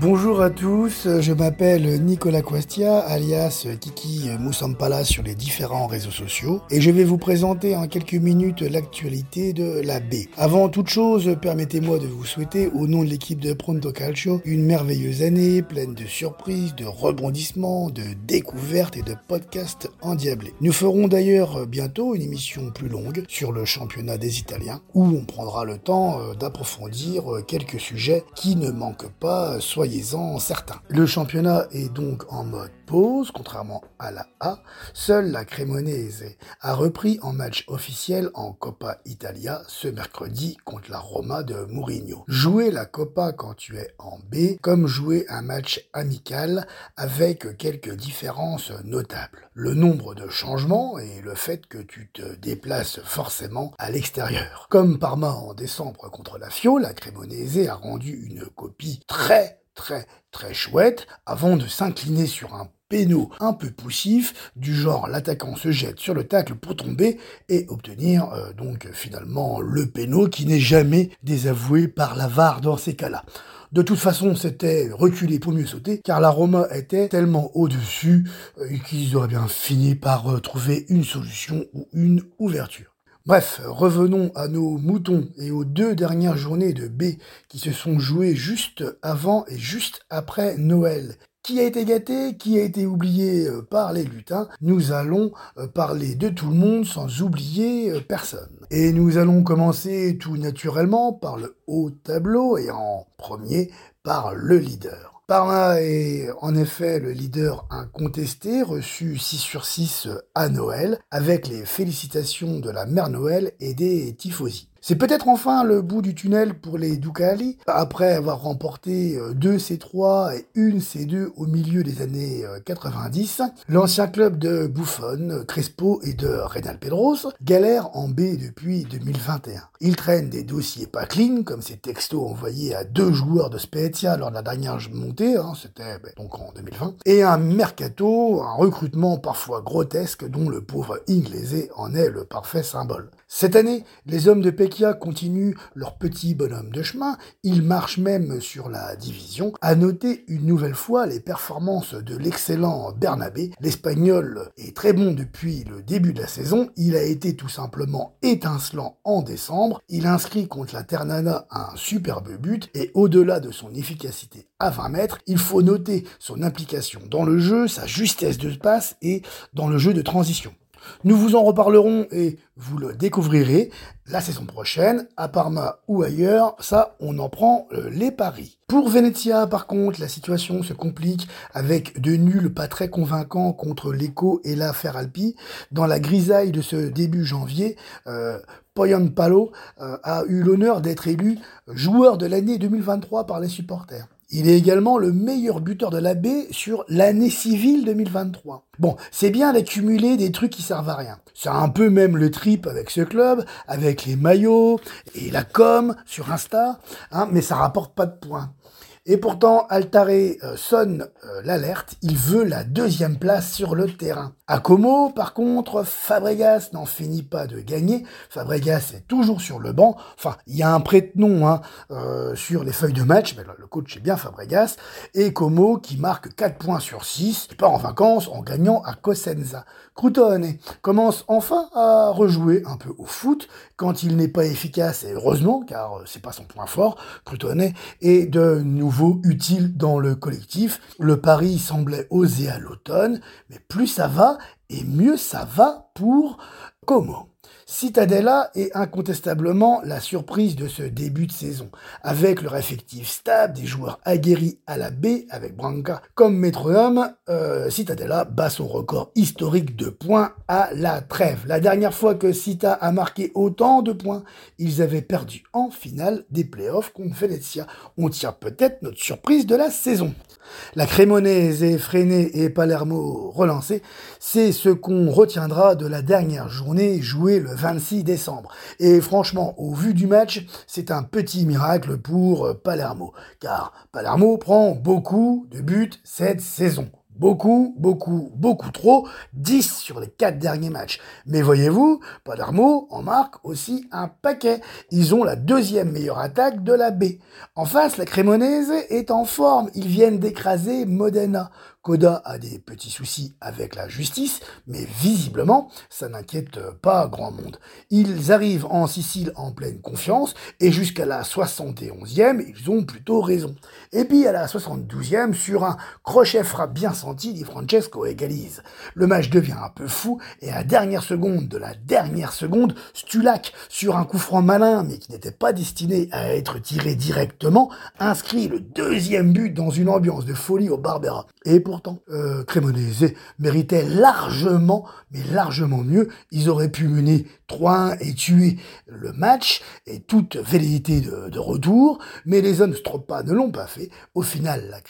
Bonjour à tous, je m'appelle Nicolas Quastia, alias Kiki Moussampala sur les différents réseaux sociaux, et je vais vous présenter en quelques minutes l'actualité de la B. Avant toute chose, permettez-moi de vous souhaiter, au nom de l'équipe de Pronto Calcio, une merveilleuse année pleine de surprises, de rebondissements, de découvertes et de podcasts endiablés. Nous ferons d'ailleurs bientôt une émission plus longue sur le championnat des Italiens, où on prendra le temps euh, d'approfondir quelques sujets qui ne manquent pas, soyez certains. Le championnat est donc en mode pause, contrairement à la A. Seule la Cremonese a repris en match officiel en Coppa Italia ce mercredi contre la Roma de Mourinho. Jouer la Coppa quand tu es en B, comme jouer un match amical avec quelques différences notables. Le nombre de changements et le fait que tu te déplaces forcément à l'extérieur. Comme Parma en décembre contre la Fio, la Cremonese a rendu une copie très très très chouette avant de s'incliner sur un péno un peu poussif, du genre l'attaquant se jette sur le tacle pour tomber et obtenir euh, donc finalement le péno qui n'est jamais désavoué par la VAR dans ces cas-là. De toute façon, c'était reculer pour mieux sauter, car la Roma était tellement au-dessus euh, qu'ils auraient bien fini par euh, trouver une solution ou une ouverture. Bref, revenons à nos moutons et aux deux dernières journées de B qui se sont jouées juste avant et juste après Noël. Qui a été gâté, qui a été oublié euh, par les lutins Nous allons euh, parler de tout le monde sans oublier euh, personne. Et nous allons commencer tout naturellement par le haut tableau et en premier par le leader. Parma est en effet le leader incontesté, reçu 6 sur 6 à Noël, avec les félicitations de la mère Noël et des tifosi. C'est peut-être enfin le bout du tunnel pour les Ducali, après avoir remporté euh, deux C3 et une C2 au milieu des années 90. Euh, l'ancien club de Buffon, Crespo et de Reynal Pedros galère en B depuis 2021. Il traîne des dossiers pas clean, comme ces textos envoyés à deux joueurs de Spezia lors de la dernière montée, hein, c'était ben, donc en 2020, et un mercato, un recrutement parfois grotesque dont le pauvre Inglese en est le parfait symbole. Cette année, les hommes de Pekia continuent leur petit bonhomme de chemin, ils marchent même sur la division. À noter une nouvelle fois les performances de l'excellent Bernabé. L'Espagnol est très bon depuis le début de la saison, il a été tout simplement étincelant en décembre, il inscrit contre la Ternana un superbe but et au-delà de son efficacité à 20 mètres, il faut noter son implication dans le jeu, sa justesse de passe et dans le jeu de transition. Nous vous en reparlerons et vous le découvrirez la saison prochaine, à Parma ou ailleurs, ça on en prend euh, les paris. Pour Venezia par contre, la situation se complique avec de nuls pas très convaincants contre l'Eco et la Feralpi. Dans la grisaille de ce début janvier, euh, Poyon Palo euh, a eu l'honneur d'être élu joueur de l'année 2023 par les supporters. Il est également le meilleur buteur de la baie sur l'année civile 2023. Bon, c'est bien d'accumuler des trucs qui servent à rien. C'est un peu même le trip avec ce club, avec les maillots et la com sur Insta, hein, mais ça rapporte pas de points. Et pourtant, Altaré euh, sonne euh, l'alerte, il veut la deuxième place sur le terrain. À Como, par contre, Fabregas n'en finit pas de gagner. Fabregas est toujours sur le banc. Enfin, il y a un prête-nom hein, euh, sur les feuilles de match, mais le coach est bien Fabregas. Et Como qui marque 4 points sur 6, qui part en vacances en gagnant à Cosenza. Crutone commence enfin à rejouer un peu au foot quand il n'est pas efficace, et heureusement, car c'est pas son point fort. Crutone est de nouveau utile dans le collectif. Le pari semblait osé à l'automne, mais plus ça va et mieux ça va pour Como. Citadella est incontestablement la surprise de ce début de saison, avec leur effectif stable, des joueurs aguerris à la baie avec Branca comme métronome, euh, Citadella bat son record historique de points à la trêve. La dernière fois que Cita a marqué autant de points, ils avaient perdu en finale des playoffs contre Venezia. On tient peut-être notre surprise de la saison. La Crémonaise est freinée et Palermo relancé, c'est ce qu'on retiendra de la dernière journée jouée le 26 décembre. Et franchement, au vu du match, c'est un petit miracle pour Palermo, car Palermo prend beaucoup de buts cette saison. Beaucoup, beaucoup, beaucoup trop. 10 sur les 4 derniers matchs. Mais voyez-vous, Palermo en marque aussi un paquet. Ils ont la deuxième meilleure attaque de la B. En face, la Cremonese est en forme. Ils viennent d'écraser Modena. Koda a des petits soucis avec la justice, mais visiblement, ça n'inquiète pas grand monde. Ils arrivent en Sicile en pleine confiance, et jusqu'à la 71e, ils ont plutôt raison. Et puis à la 72e, sur un crochet frappe bien senti, Di Francesco égalise. Le match devient un peu fou, et à dernière seconde de la dernière seconde, Stulac, sur un coup franc malin, mais qui n'était pas destiné à être tiré directement, inscrit le deuxième but dans une ambiance de folie au Barbera. Pourtant, euh, méritait largement, mais largement mieux. Ils auraient pu mener 3-1 et tuer le match et toute velléité de, retour, mais les hommes Stropa ne l'ont pas fait. Au final, la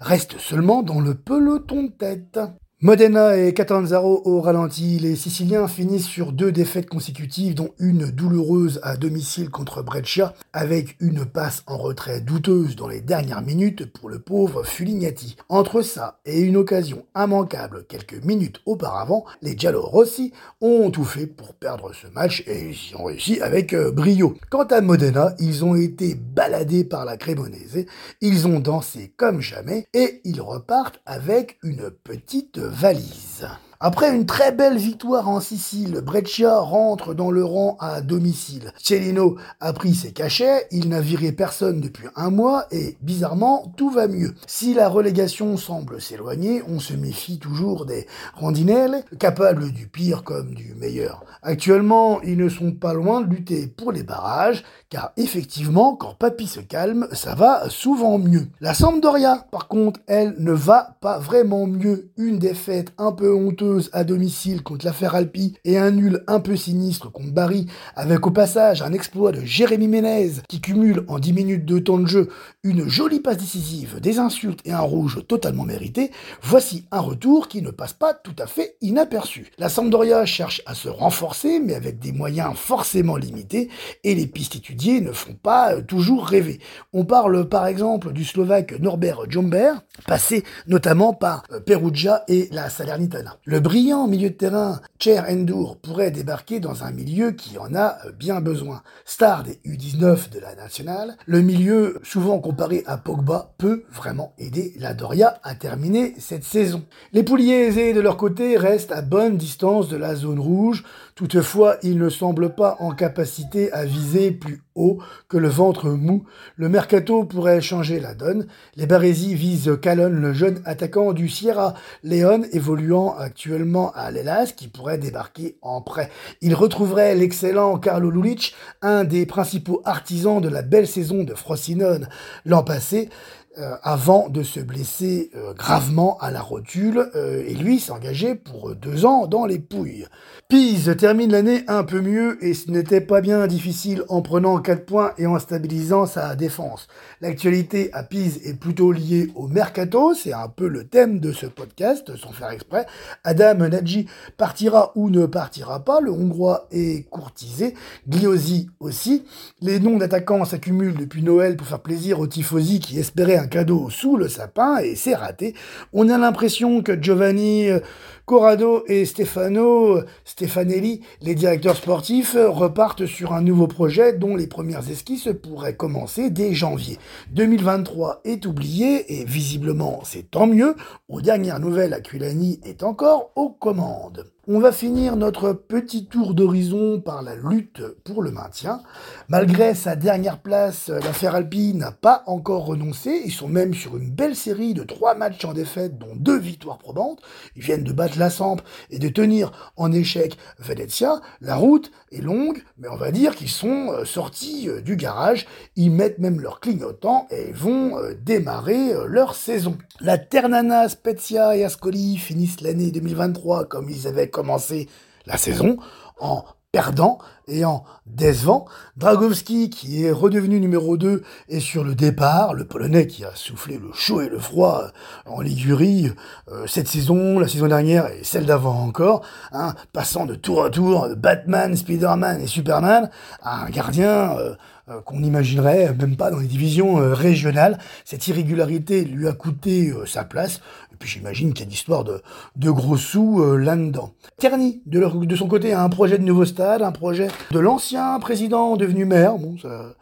reste seulement dans le peloton de tête. Modena et Catanzaro au ralenti, les Siciliens finissent sur deux défaites consécutives, dont une douloureuse à domicile contre Breccia, avec une passe en retrait douteuse dans les dernières minutes pour le pauvre Fulignati. Entre ça et une occasion immanquable quelques minutes auparavant, les Giallo Rossi ont tout fait pour perdre ce match et ils ont réussi avec euh, brio. Quant à Modena, ils ont été baladés par la Cremonese, ils ont dansé comme jamais et ils repartent avec une petite valise. Après une très belle victoire en Sicile, Breccia rentre dans le rang à domicile. Cellino a pris ses cachets, il n'a viré personne depuis un mois et bizarrement tout va mieux. Si la relégation semble s'éloigner, on se méfie toujours des rondinelles, capables du pire comme du meilleur. Actuellement, ils ne sont pas loin de lutter pour les barrages, car effectivement, quand Papy se calme, ça va souvent mieux. La Sampdoria, par contre, elle ne va pas vraiment mieux. Une défaite un peu honteuse à domicile contre l'affaire Alpi et un nul un peu sinistre contre Barry, avec au passage un exploit de Jérémy Ménez qui cumule en 10 minutes de temps de jeu une jolie passe décisive, des insultes et un rouge totalement mérité, voici un retour qui ne passe pas tout à fait inaperçu. La Sampdoria cherche à se renforcer, mais avec des moyens forcément limités, et les pistes étudiées ne font pas toujours rêver. On parle par exemple du Slovaque Norbert Jomber, passé notamment par euh, Perugia et la Salernitana. Le brillant milieu de terrain Cher Endur pourrait débarquer dans un milieu qui en a euh, bien besoin. Star des U19 de la nationale, le milieu souvent comparé à Pogba peut vraiment aider la Doria à terminer cette saison. Les pouliers aisés de leur côté restent à bonne distance de la zone rouge, toutefois ils ne semblent pas en capacité à viser plus haut que le ventre mou. Le mercato pourrait changer la donne. Les Barési visent Calonne, le jeune attaquant du Sierra Leone évoluant actuellement actuellement à l'Elas qui pourrait débarquer en prêt. Il retrouverait l'excellent Carlo Lulic, un des principaux artisans de la belle saison de Frosinone l'an passé. Euh, avant de se blesser euh, gravement à la rotule, euh, et lui s'engageait pour deux ans dans les pouilles. Pise termine l'année un peu mieux, et ce n'était pas bien difficile en prenant 4 points et en stabilisant sa défense. L'actualité à Pise est plutôt liée au mercato, c'est un peu le thème de ce podcast, sans faire exprès. Adam Nadji partira ou ne partira pas, le Hongrois est courtisé, Gliosi aussi. Les noms d'attaquants s'accumulent depuis Noël pour faire plaisir aux tifosi qui espéraient cadeau sous le sapin et c'est raté. On a l'impression que Giovanni euh, Corrado et Stefano Stefanelli, les directeurs sportifs, repartent sur un nouveau projet dont les premières esquisses pourraient commencer dès janvier. 2023 est oublié et visiblement c'est tant mieux. Aux dernières nouvelles, Aquilani est encore aux commandes. On va finir notre petit tour d'horizon par la lutte pour le maintien. Malgré sa dernière place, l'affaire Alpine n'a pas encore renoncé. Ils sont même sur une belle série de trois matchs en défaite, dont deux victoires probantes. Ils viennent de battre la Samp et de tenir en échec Venezia. La route est longue, mais on va dire qu'ils sont euh, sortis euh, du garage. Ils mettent même leur clignotant et vont euh, démarrer leur saison. La Ternana, Spezia et Ascoli finissent l'année 2023 comme ils avaient commencé la saison en perdant et en décevant. Dragowski, qui est redevenu numéro 2, est sur le départ. Le Polonais qui a soufflé le chaud et le froid en Ligurie euh, cette saison, la saison dernière et celle d'avant encore, hein, passant de tour à tour Batman, Spider-Man et Superman à un gardien euh, euh, qu'on n'imaginerait même pas dans les divisions euh, régionales. Cette irrégularité lui a coûté euh, sa place. Et puis j'imagine qu'il y a une histoire de, de gros sous là-dedans. Terny, de, de son côté, a un projet de nouveau stade, un projet de l'ancien président devenu maire. Bon, ça,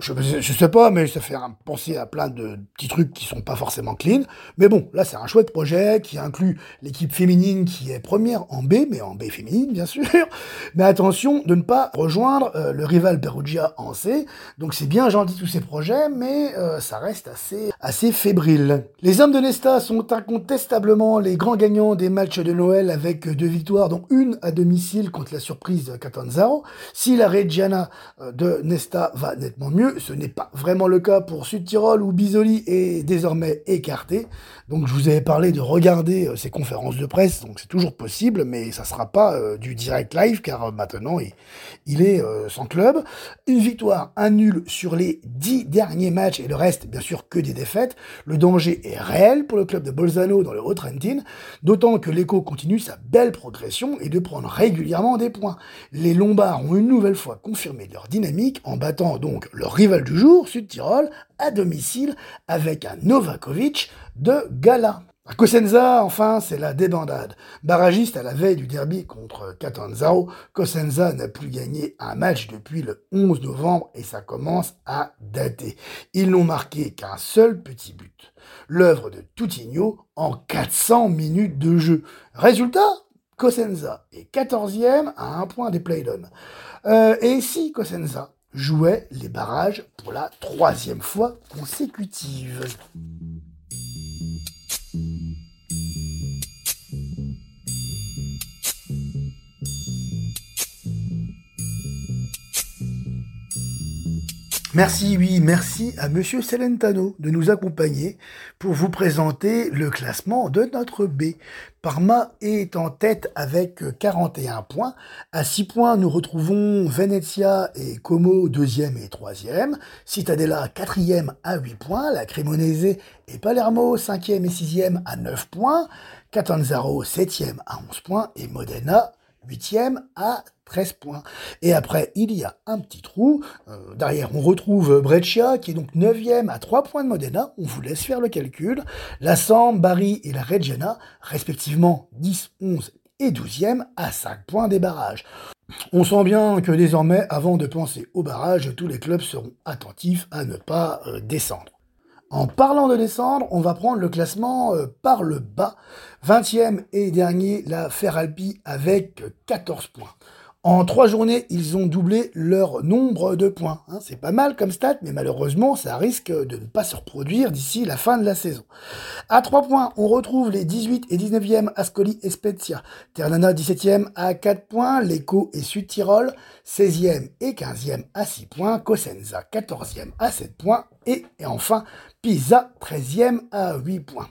je, je, sais pas, mais ça fait penser à plein de petits trucs qui sont pas forcément clean. Mais bon, là c'est un chouette projet qui inclut l'équipe féminine qui est première en B, mais en B féminine bien sûr. Mais attention de ne pas rejoindre le rival Perugia en C. Donc c'est bien gentil tous ces projets, mais euh, ça reste assez, assez fébrile. Les hommes de Nesta sont incontestablement les grands gagnants des matchs de Noël avec deux victoires, dont une à domicile contre la surprise Catanzaro. Si la Reggiana euh, de Nesta va nettement mieux, ce n'est pas vraiment le cas pour Sud-Tirol où Bisoli est désormais écarté. Donc je vous avais parlé de regarder euh, ces conférences de presse, donc c'est toujours possible, mais ça sera pas du direct live car maintenant il, est sans club. Une victoire, un nul sur les dix derniers matchs et le reste, bien sûr, que des défaites. Le danger est réel pour le club de Bolzano dans le Haut-Trentin, d'autant que l'Eco continue sa belle progression et de prendre régulièrement des points. Les Lombards ont une nouvelle fois confirmé leur dynamique en battant donc leur rival du jour, Sud-Tirol, à domicile avec un Novakovic de Gala. À Cosenza, enfin, c'est la débandade. Barragiste à la veille du derby contre Catanzaro, Cosenza n'a plus gagné un match depuis le 11 novembre et ça commence à dater. Ils n'ont marqué qu'un seul petit but. L'œuvre de Toutinho en 400 minutes de jeu. Résultat Cosenza est 14e à un point des play euh, et si Cosenza jouait les barrages pour la troisième fois consécutive Merci, oui, merci à Monsieur Celentano de nous accompagner pour vous présenter le classement de notre B. Parma est en tête avec 41 points. À 6 points, nous retrouvons Venezia et Como deuxième et troisième. Cittadella quatrième à 8 points. La Cremonese et Palermo cinquième et sixième à 9 points. Catanzaro septième à 11 points et Modena huitième à 13 points. Et après, il y a un petit trou. Euh, derrière, on retrouve Breccia, qui est donc 9e à 3 points de Modena. On vous laisse faire le calcul. La Sambre, Bari et la Reggiana, respectivement 10, 11 et 12e à 5 points des barrages. On sent bien que désormais, avant de penser au barrage, tous les clubs seront attentifs à ne pas euh, descendre. En parlant de descendre, on va prendre le classement euh, par le bas. 20e et dernier, la Ferralpi avec 14 points. En trois journées, ils ont doublé leur nombre de points. Hein. c'est pas mal comme stat, mais malheureusement, ça risque de ne pas se reproduire d'ici la fin de la saison. À trois points, on retrouve les 18 et 19e Ascoli et Spezia. Ternana 17e à 4 points, Lecco et Sud-Tirol 16e et 15e à 6 points, Cosenza 14e à 7 points et enfin Pisa 13e à 8 points.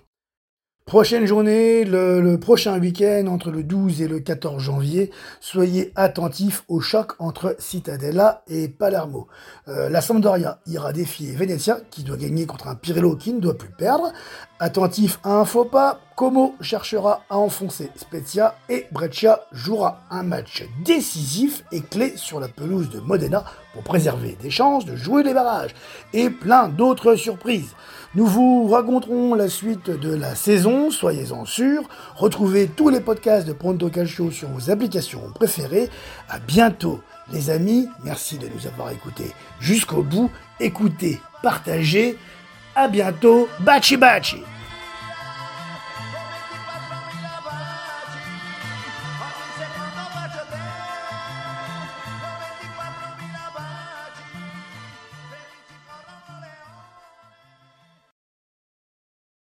Prochaine journée, le, prochain week-end entre le 12 et le 14 janvier, soyez attentifs au choc entre Cittadella et Palermo. Euh, la Sampdoria ira défier Venezia, qui doit gagner contre un Pirello qui ne doit plus perdre. Attentif à un faux pas, Como cherchera à enfoncer Spezia et Breccia jouera un match décisif et clé sur la pelouse de Modena pour préserver des chances de jouer les barrages. Et plein d'autres surprises. Nous vous raconterons la suite de la saison, soyez-en sûrs. Retrouvez tous les podcasts de Pronto Calcio sur vos applications préférées. À bientôt, les amis. Merci de nous avoir écoutés jusqu'au bout. Écoutez, partagez. À bientôt. Bachi bachi.